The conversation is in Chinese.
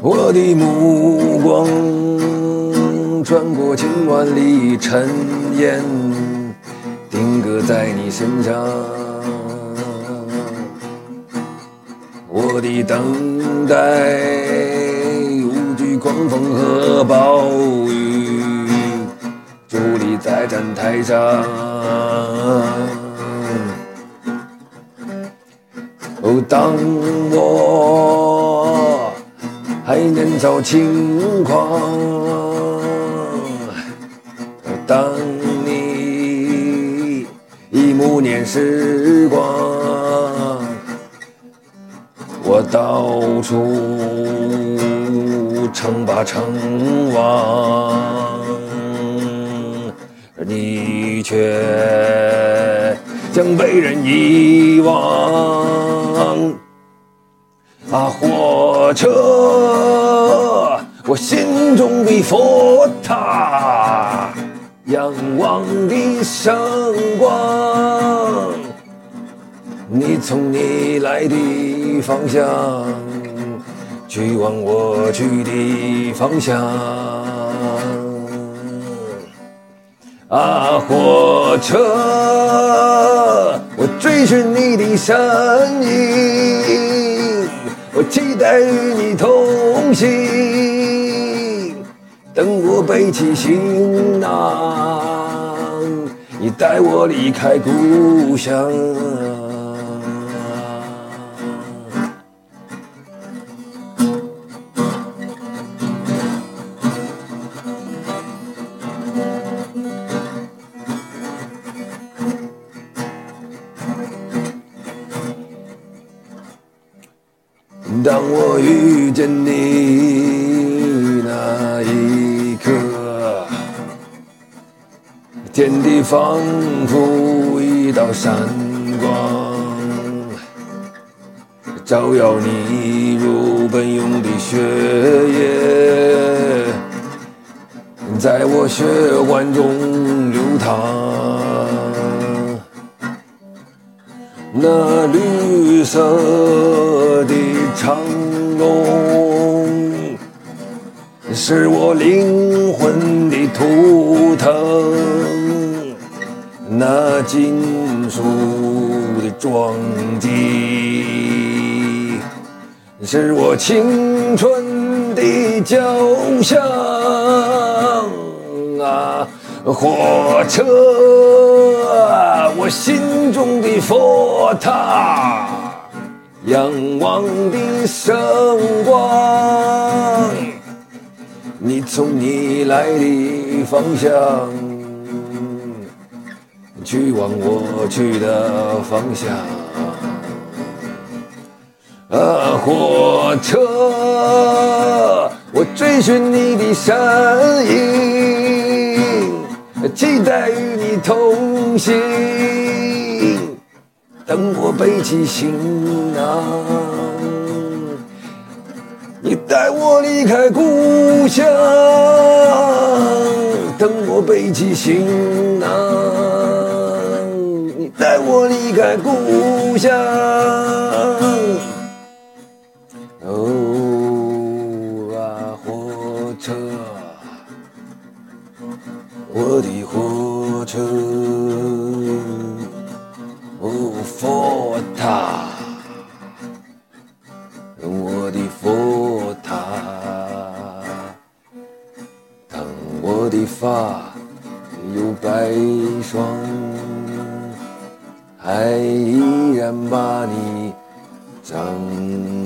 我的目光穿过千万里尘烟，定格在你身上。我的等待无惧狂风和暴雨，伫立在站台上。哦，当我还年少轻狂，当你已暮年时光，我到处称霸称王，而你却将被人遗忘。啊，火车，我心中的佛塔，仰望的圣光，你从你来的方向，去往我去的方向。啊，火车，我追寻你的身影，我期待与你同行。等我背起行囊，你带我离开故乡。当我遇见你那一刻，天地仿佛一道闪光，照耀你如奔涌的血液，在我血管中流淌。那绿色的长龙，是我灵魂的图腾。那金属的撞击，是我青春的交响啊！火车，我心中的佛塔，仰望的圣光，你从你来的方向，去往我去的方向。啊，火车，我追寻你的身影。期待与你同行，等我背起行囊，你带我离开故乡。等我背起行囊，你带我离开故乡。哦啊，火车。我的火车，佛塔，我的佛塔，当我的发有白霜，还依然把你张。